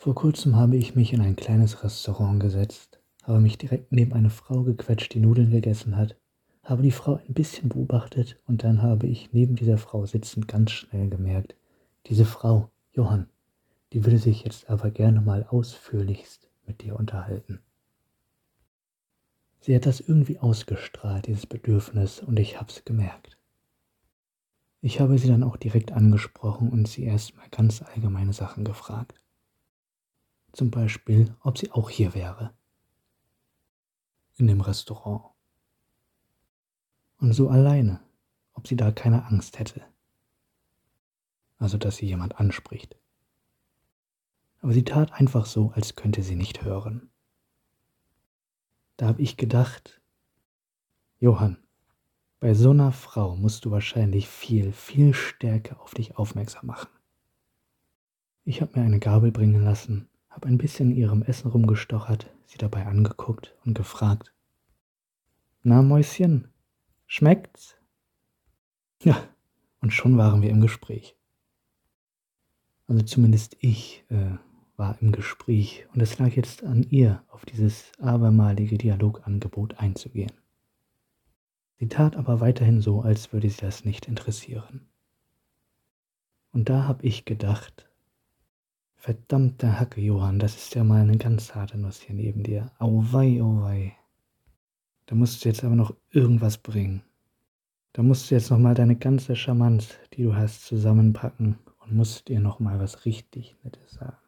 Vor kurzem habe ich mich in ein kleines Restaurant gesetzt, habe mich direkt neben eine Frau gequetscht, die Nudeln gegessen hat, habe die Frau ein bisschen beobachtet und dann habe ich neben dieser Frau sitzend ganz schnell gemerkt, diese Frau, Johann, die würde sich jetzt aber gerne mal ausführlichst mit dir unterhalten. Sie hat das irgendwie ausgestrahlt, dieses Bedürfnis, und ich hab's gemerkt. Ich habe sie dann auch direkt angesprochen und sie erstmal ganz allgemeine Sachen gefragt. Zum Beispiel, ob sie auch hier wäre. In dem Restaurant. Und so alleine, ob sie da keine Angst hätte. Also, dass sie jemand anspricht. Aber sie tat einfach so, als könnte sie nicht hören. Da habe ich gedacht, Johann, bei so einer Frau musst du wahrscheinlich viel, viel stärker auf dich aufmerksam machen. Ich habe mir eine Gabel bringen lassen, habe ein bisschen in ihrem Essen rumgestochert, sie dabei angeguckt und gefragt, Na Mäuschen, schmeckt's? Ja, und schon waren wir im Gespräch. Also zumindest ich äh, war im Gespräch und es lag jetzt an ihr, auf dieses abermalige Dialogangebot einzugehen. Sie tat aber weiterhin so, als würde sie das nicht interessieren. Und da hab ich gedacht, verdammte Hacke, Johann, das ist ja mal eine ganz harte Nuss hier neben dir. Auwei, auwei. Da musst du jetzt aber noch irgendwas bringen. Da musst du jetzt noch mal deine ganze Charmanz, die du hast, zusammenpacken und musst dir noch mal was richtig Nettes sagen.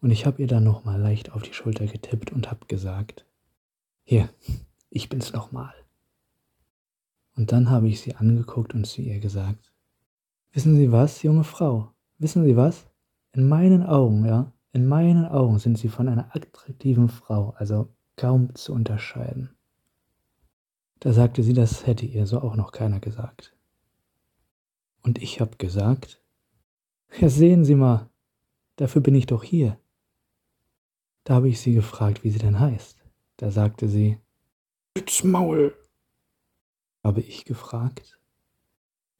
Und ich habe ihr dann nochmal leicht auf die Schulter getippt und habe gesagt, hier, ich bin's nochmal. Und dann habe ich sie angeguckt und zu ihr gesagt, wissen Sie was, junge Frau, wissen Sie was? In meinen Augen, ja, in meinen Augen sind Sie von einer attraktiven Frau, also kaum zu unterscheiden. Da sagte sie, das hätte ihr so auch noch keiner gesagt. Und ich habe gesagt, ja sehen Sie mal, dafür bin ich doch hier. Da habe ich sie gefragt, wie sie denn heißt. Da sagte sie, Jetzt Maul. Habe ich gefragt,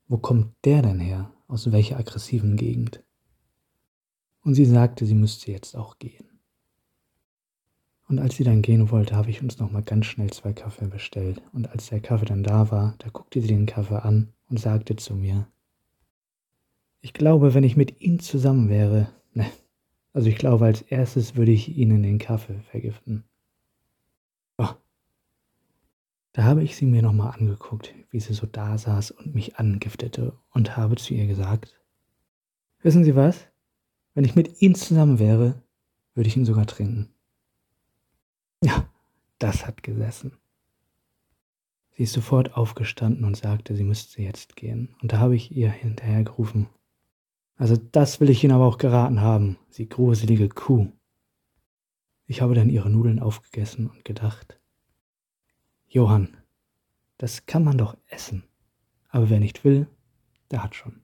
wo kommt der denn her? Aus welcher aggressiven Gegend? Und sie sagte, sie müsste jetzt auch gehen. Und als sie dann gehen wollte, habe ich uns nochmal ganz schnell zwei Kaffee bestellt. Und als der Kaffee dann da war, da guckte sie den Kaffee an und sagte zu mir, ich glaube, wenn ich mit ihm zusammen wäre, ne, also ich glaube, als erstes würde ich ihnen den Kaffee vergiften. Oh. Da habe ich sie mir nochmal angeguckt, wie sie so da saß und mich angiftete und habe zu ihr gesagt, wissen Sie was? Wenn ich mit Ihnen zusammen wäre, würde ich ihn sogar trinken. Ja, das hat gesessen. Sie ist sofort aufgestanden und sagte, sie müsste jetzt gehen. Und da habe ich ihr hinterher gerufen, also das will ich Ihnen aber auch geraten haben, Sie gruselige Kuh. Ich habe dann ihre Nudeln aufgegessen und gedacht, Johann, das kann man doch essen, aber wer nicht will, der hat schon.